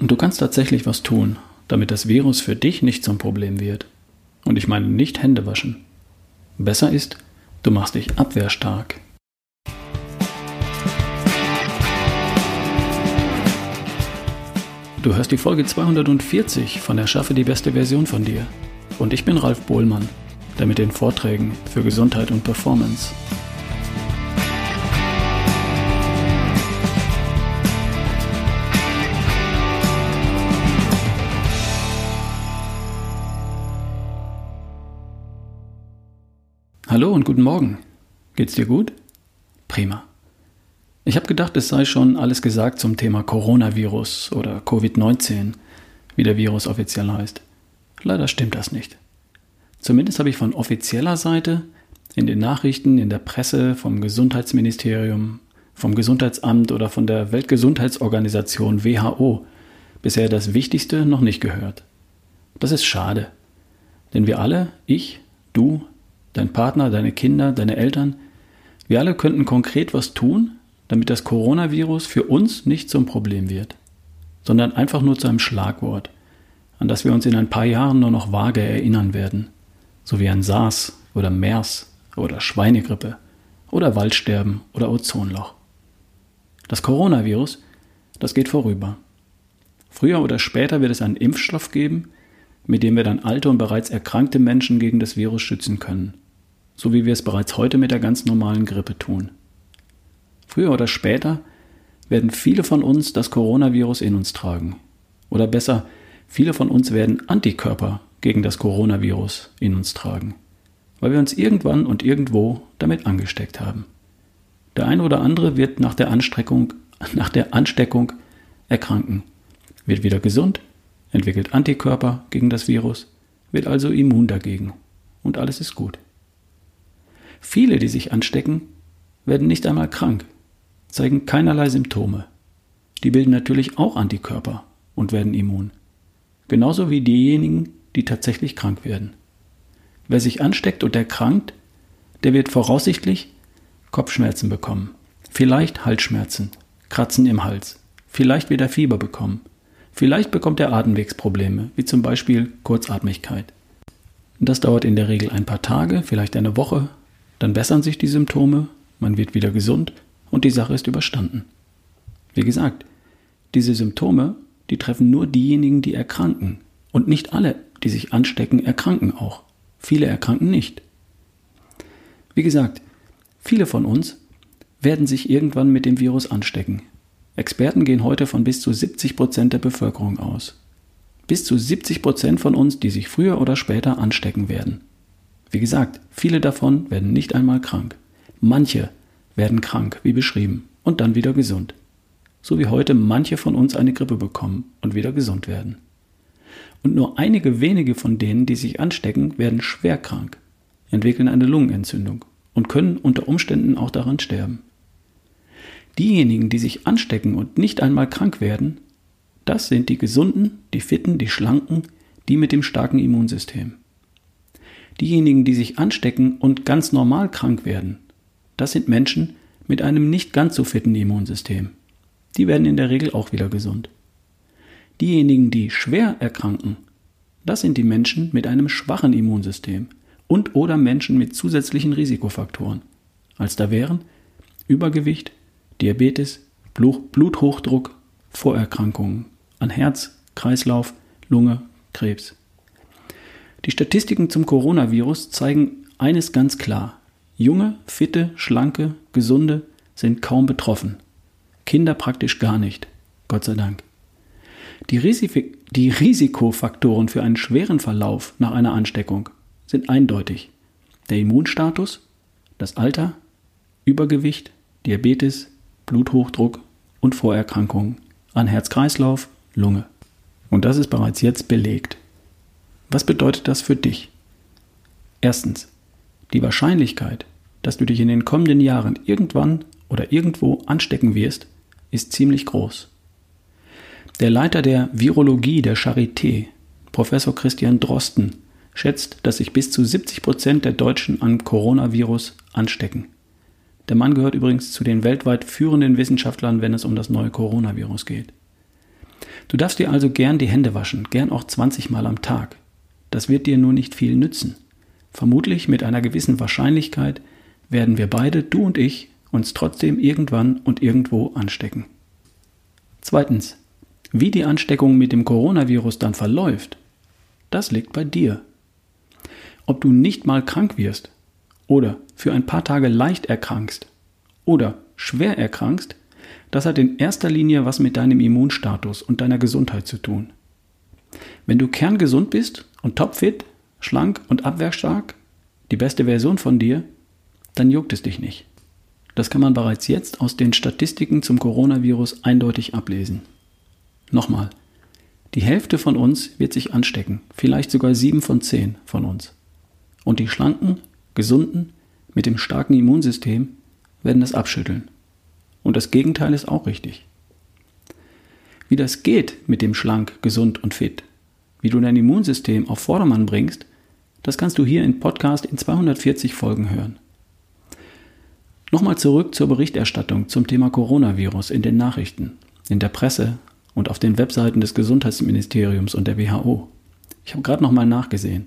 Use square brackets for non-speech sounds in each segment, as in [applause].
Und du kannst tatsächlich was tun, damit das Virus für dich nicht zum Problem wird. Und ich meine nicht Hände waschen. Besser ist, du machst dich abwehrstark. Du hörst die Folge 240 von Erschaffe die beste Version von dir. Und ich bin Ralf Bohlmann, der mit den Vorträgen für Gesundheit und Performance Hallo und guten Morgen. Geht's dir gut? Prima. Ich habe gedacht, es sei schon alles gesagt zum Thema Coronavirus oder Covid-19, wie der Virus offiziell heißt. Leider stimmt das nicht. Zumindest habe ich von offizieller Seite in den Nachrichten, in der Presse, vom Gesundheitsministerium, vom Gesundheitsamt oder von der Weltgesundheitsorganisation WHO bisher das Wichtigste noch nicht gehört. Das ist schade. Denn wir alle, ich, du, dein Partner, deine Kinder, deine Eltern, wir alle könnten konkret was tun, damit das Coronavirus für uns nicht zum Problem wird, sondern einfach nur zu einem Schlagwort, an das wir uns in ein paar Jahren nur noch vage erinnern werden, so wie ein SARS oder MERS oder Schweinegrippe oder Waldsterben oder Ozonloch. Das Coronavirus, das geht vorüber. Früher oder später wird es einen Impfstoff geben, mit dem wir dann alte und bereits erkrankte Menschen gegen das Virus schützen können, so wie wir es bereits heute mit der ganz normalen Grippe tun. Früher oder später werden viele von uns das Coronavirus in uns tragen. Oder besser, viele von uns werden Antikörper gegen das Coronavirus in uns tragen, weil wir uns irgendwann und irgendwo damit angesteckt haben. Der eine oder andere wird nach der, Anstreckung, [laughs] nach der Ansteckung erkranken, wird wieder gesund entwickelt Antikörper gegen das Virus, wird also immun dagegen und alles ist gut. Viele, die sich anstecken, werden nicht einmal krank, zeigen keinerlei Symptome. Die bilden natürlich auch Antikörper und werden immun. Genauso wie diejenigen, die tatsächlich krank werden. Wer sich ansteckt und erkrankt, der wird voraussichtlich Kopfschmerzen bekommen, vielleicht Halsschmerzen, Kratzen im Hals, vielleicht wieder Fieber bekommen, Vielleicht bekommt er Atemwegsprobleme, wie zum Beispiel Kurzatmigkeit. Das dauert in der Regel ein paar Tage, vielleicht eine Woche, dann bessern sich die Symptome, man wird wieder gesund und die Sache ist überstanden. Wie gesagt, diese Symptome, die treffen nur diejenigen, die erkranken. Und nicht alle, die sich anstecken, erkranken auch. Viele erkranken nicht. Wie gesagt, viele von uns werden sich irgendwann mit dem Virus anstecken. Experten gehen heute von bis zu 70 Prozent der Bevölkerung aus. Bis zu 70 Prozent von uns, die sich früher oder später anstecken werden. Wie gesagt, viele davon werden nicht einmal krank. Manche werden krank, wie beschrieben, und dann wieder gesund. So wie heute manche von uns eine Grippe bekommen und wieder gesund werden. Und nur einige wenige von denen, die sich anstecken, werden schwer krank, entwickeln eine Lungenentzündung und können unter Umständen auch daran sterben. Diejenigen, die sich anstecken und nicht einmal krank werden, das sind die Gesunden, die Fitten, die Schlanken, die mit dem starken Immunsystem. Diejenigen, die sich anstecken und ganz normal krank werden, das sind Menschen mit einem nicht ganz so fitten Immunsystem. Die werden in der Regel auch wieder gesund. Diejenigen, die schwer erkranken, das sind die Menschen mit einem schwachen Immunsystem und oder Menschen mit zusätzlichen Risikofaktoren, als da wären Übergewicht, Diabetes, Bluthochdruck, Vorerkrankungen an Herz, Kreislauf, Lunge, Krebs. Die Statistiken zum Coronavirus zeigen eines ganz klar. Junge, fitte, schlanke, gesunde sind kaum betroffen. Kinder praktisch gar nicht. Gott sei Dank. Die, Risik die Risikofaktoren für einen schweren Verlauf nach einer Ansteckung sind eindeutig. Der Immunstatus, das Alter, Übergewicht, Diabetes, Bluthochdruck und Vorerkrankungen an Herz-Kreislauf, Lunge. Und das ist bereits jetzt belegt. Was bedeutet das für dich? Erstens, die Wahrscheinlichkeit, dass du dich in den kommenden Jahren irgendwann oder irgendwo anstecken wirst, ist ziemlich groß. Der Leiter der Virologie der Charité, Professor Christian Drosten, schätzt, dass sich bis zu 70 Prozent der Deutschen am Coronavirus anstecken. Der Mann gehört übrigens zu den weltweit führenden Wissenschaftlern, wenn es um das neue Coronavirus geht. Du darfst dir also gern die Hände waschen, gern auch 20 Mal am Tag. Das wird dir nur nicht viel nützen. Vermutlich mit einer gewissen Wahrscheinlichkeit werden wir beide, du und ich, uns trotzdem irgendwann und irgendwo anstecken. Zweitens, wie die Ansteckung mit dem Coronavirus dann verläuft, das liegt bei dir. Ob du nicht mal krank wirst oder für ein paar Tage leicht erkrankst oder schwer erkrankst, das hat in erster Linie was mit deinem Immunstatus und deiner Gesundheit zu tun. Wenn du kerngesund bist und topfit, schlank und abwehrstark, die beste Version von dir, dann juckt es dich nicht. Das kann man bereits jetzt aus den Statistiken zum Coronavirus eindeutig ablesen. Nochmal, die Hälfte von uns wird sich anstecken, vielleicht sogar sieben von zehn von uns. Und die Schlanken, Gesunden, mit dem starken Immunsystem werden das abschütteln. Und das Gegenteil ist auch richtig. Wie das geht mit dem schlank, gesund und fit, wie du dein Immunsystem auf Vordermann bringst, das kannst du hier im Podcast in 240 Folgen hören. Nochmal zurück zur Berichterstattung zum Thema Coronavirus in den Nachrichten, in der Presse und auf den Webseiten des Gesundheitsministeriums und der WHO. Ich habe gerade nochmal nachgesehen.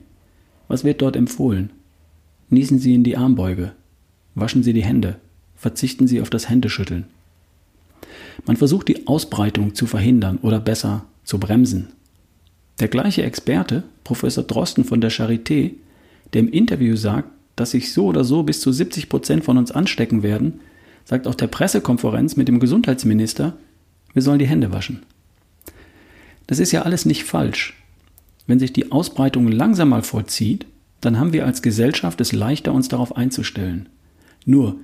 Was wird dort empfohlen? Niesen Sie in die Armbeuge. Waschen Sie die Hände verzichten Sie auf das Händeschütteln. Man versucht die Ausbreitung zu verhindern oder besser zu bremsen. Der gleiche Experte, Professor Drosten von der Charité, der im Interview sagt, dass sich so oder so bis zu 70 Prozent von uns anstecken werden, sagt auf der Pressekonferenz mit dem Gesundheitsminister, wir sollen die Hände waschen. Das ist ja alles nicht falsch. Wenn sich die Ausbreitung langsam mal vollzieht, dann haben wir als Gesellschaft es leichter, uns darauf einzustellen. Nur,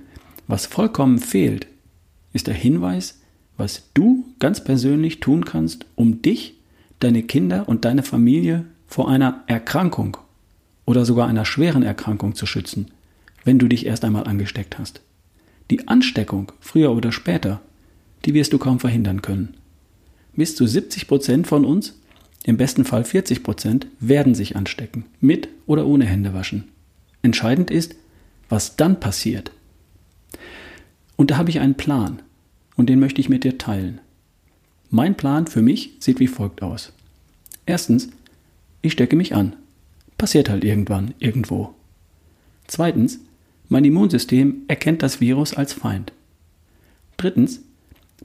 was vollkommen fehlt, ist der Hinweis, was du ganz persönlich tun kannst, um dich, deine Kinder und deine Familie vor einer Erkrankung oder sogar einer schweren Erkrankung zu schützen, wenn du dich erst einmal angesteckt hast. Die Ansteckung, früher oder später, die wirst du kaum verhindern können. Bis zu 70 Prozent von uns, im besten Fall 40 Prozent, werden sich anstecken, mit oder ohne Händewaschen. Entscheidend ist, was dann passiert. Und da habe ich einen Plan und den möchte ich mit dir teilen. Mein Plan für mich sieht wie folgt aus. Erstens, ich stecke mich an. Passiert halt irgendwann, irgendwo. Zweitens, mein Immunsystem erkennt das Virus als Feind. Drittens,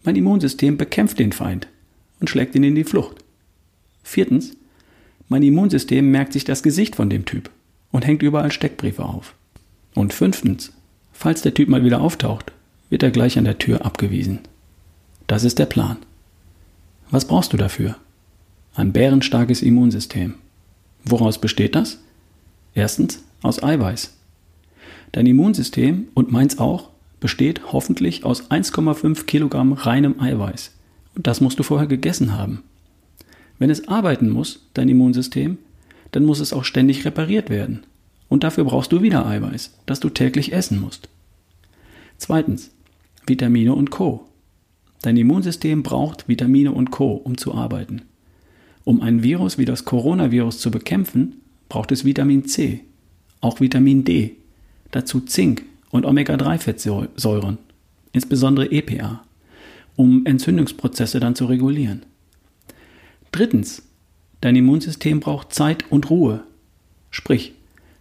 mein Immunsystem bekämpft den Feind und schlägt ihn in die Flucht. Viertens, mein Immunsystem merkt sich das Gesicht von dem Typ und hängt überall Steckbriefe auf. Und fünftens, falls der Typ mal wieder auftaucht wird er gleich an der Tür abgewiesen. Das ist der Plan. Was brauchst du dafür? Ein bärenstarkes Immunsystem. Woraus besteht das? Erstens aus Eiweiß. Dein Immunsystem und meins auch besteht hoffentlich aus 1,5 Kilogramm reinem Eiweiß. Und das musst du vorher gegessen haben. Wenn es arbeiten muss, dein Immunsystem, dann muss es auch ständig repariert werden. Und dafür brauchst du wieder Eiweiß, das du täglich essen musst. Zweitens, Vitamine und Co. Dein Immunsystem braucht Vitamine und Co, um zu arbeiten. Um ein Virus wie das Coronavirus zu bekämpfen, braucht es Vitamin C, auch Vitamin D, dazu Zink und Omega-3-Fettsäuren, insbesondere EPA, um Entzündungsprozesse dann zu regulieren. Drittens, dein Immunsystem braucht Zeit und Ruhe. Sprich,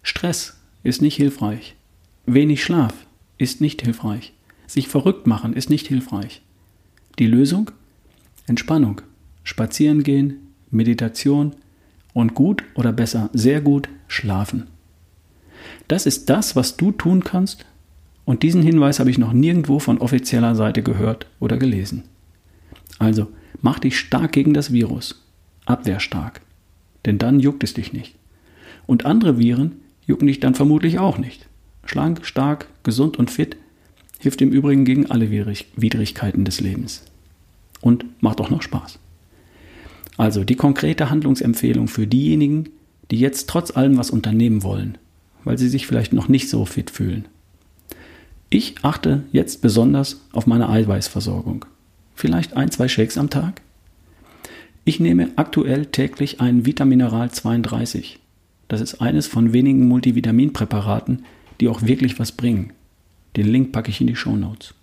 Stress ist nicht hilfreich. Wenig Schlaf ist nicht hilfreich. Sich verrückt machen ist nicht hilfreich. Die Lösung? Entspannung, spazieren gehen, Meditation und gut oder besser sehr gut schlafen. Das ist das, was du tun kannst und diesen Hinweis habe ich noch nirgendwo von offizieller Seite gehört oder gelesen. Also mach dich stark gegen das Virus, abwehrstark, denn dann juckt es dich nicht. Und andere Viren jucken dich dann vermutlich auch nicht. Schlank, stark, gesund und fit hilft im Übrigen gegen alle Widrigkeiten des Lebens. Und macht auch noch Spaß. Also die konkrete Handlungsempfehlung für diejenigen, die jetzt trotz allem was unternehmen wollen, weil sie sich vielleicht noch nicht so fit fühlen. Ich achte jetzt besonders auf meine Eiweißversorgung. Vielleicht ein, zwei Shakes am Tag. Ich nehme aktuell täglich ein Vitamineral 32. Das ist eines von wenigen Multivitaminpräparaten, die auch wirklich was bringen. Den Link packe ich in die Show Notes.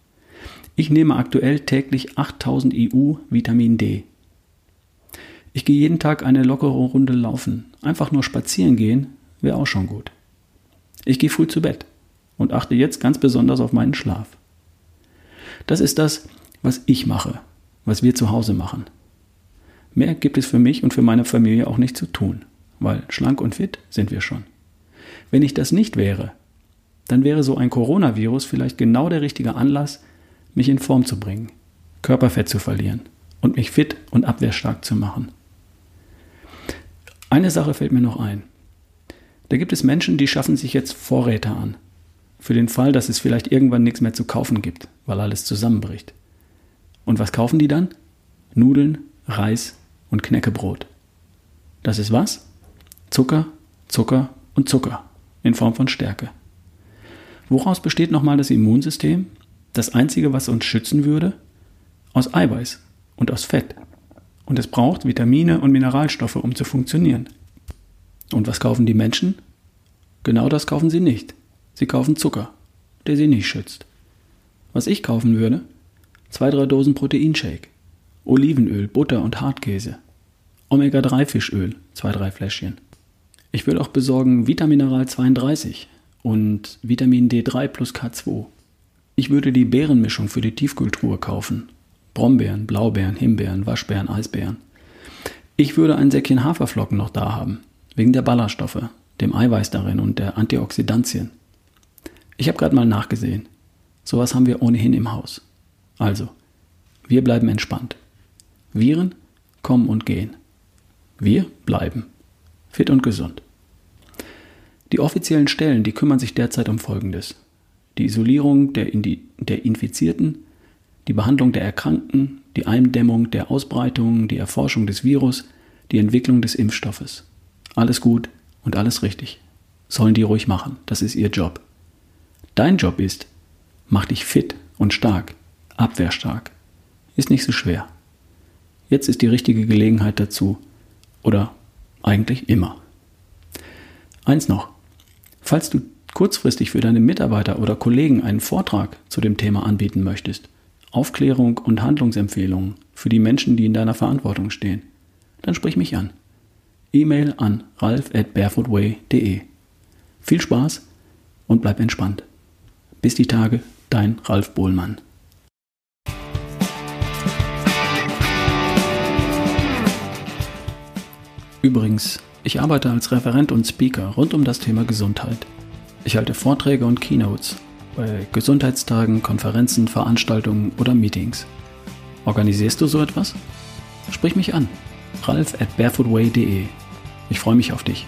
Ich nehme aktuell täglich 8000 EU Vitamin D. Ich gehe jeden Tag eine lockere Runde laufen. Einfach nur spazieren gehen wäre auch schon gut. Ich gehe früh zu Bett und achte jetzt ganz besonders auf meinen Schlaf. Das ist das, was ich mache, was wir zu Hause machen. Mehr gibt es für mich und für meine Familie auch nicht zu tun, weil schlank und fit sind wir schon. Wenn ich das nicht wäre, dann wäre so ein Coronavirus vielleicht genau der richtige Anlass, mich in Form zu bringen, Körperfett zu verlieren und mich fit und abwehrstark zu machen. Eine Sache fällt mir noch ein. Da gibt es Menschen, die schaffen sich jetzt Vorräte an. Für den Fall, dass es vielleicht irgendwann nichts mehr zu kaufen gibt, weil alles zusammenbricht. Und was kaufen die dann? Nudeln, Reis und Knäckebrot. Das ist was? Zucker, Zucker und Zucker in Form von Stärke. Woraus besteht nochmal das Immunsystem? Das Einzige, was uns schützen würde? Aus Eiweiß und aus Fett. Und es braucht Vitamine und Mineralstoffe, um zu funktionieren. Und was kaufen die Menschen? Genau das kaufen sie nicht. Sie kaufen Zucker, der sie nicht schützt. Was ich kaufen würde? Zwei, drei Dosen Proteinshake, Olivenöl, Butter und Hartkäse, Omega-3-Fischöl, zwei, drei Fläschchen. Ich würde auch besorgen Vitamineral 32 und Vitamin D3 plus K2. Ich würde die Beerenmischung für die Tiefkühltruhe kaufen. Brombeeren, Blaubeeren, Himbeeren, Waschbeeren, Eisbeeren. Ich würde ein Säckchen Haferflocken noch da haben, wegen der Ballaststoffe, dem Eiweiß darin und der Antioxidantien. Ich habe gerade mal nachgesehen. Sowas haben wir ohnehin im Haus. Also, wir bleiben entspannt. Viren kommen und gehen. Wir bleiben fit und gesund. Die offiziellen Stellen, die kümmern sich derzeit um Folgendes. Die Isolierung der, der Infizierten, die Behandlung der Erkrankten, die Eindämmung der Ausbreitung, die Erforschung des Virus, die Entwicklung des Impfstoffes. Alles gut und alles richtig. Sollen die ruhig machen, das ist ihr Job. Dein Job ist, mach dich fit und stark, abwehrstark. Ist nicht so schwer. Jetzt ist die richtige Gelegenheit dazu. Oder eigentlich immer. Eins noch. Falls du kurzfristig für deine Mitarbeiter oder Kollegen einen Vortrag zu dem Thema anbieten möchtest, Aufklärung und Handlungsempfehlungen für die Menschen, die in deiner Verantwortung stehen, dann sprich mich an. E-Mail an ralf at barefootway.de. Viel Spaß und bleib entspannt. Bis die Tage, dein Ralf Bohlmann. Übrigens, ich arbeite als Referent und Speaker rund um das Thema Gesundheit. Ich halte Vorträge und Keynotes bei Gesundheitstagen, Konferenzen, Veranstaltungen oder Meetings. Organisierst du so etwas? Sprich mich an. ralf at barefootway.de. Ich freue mich auf dich.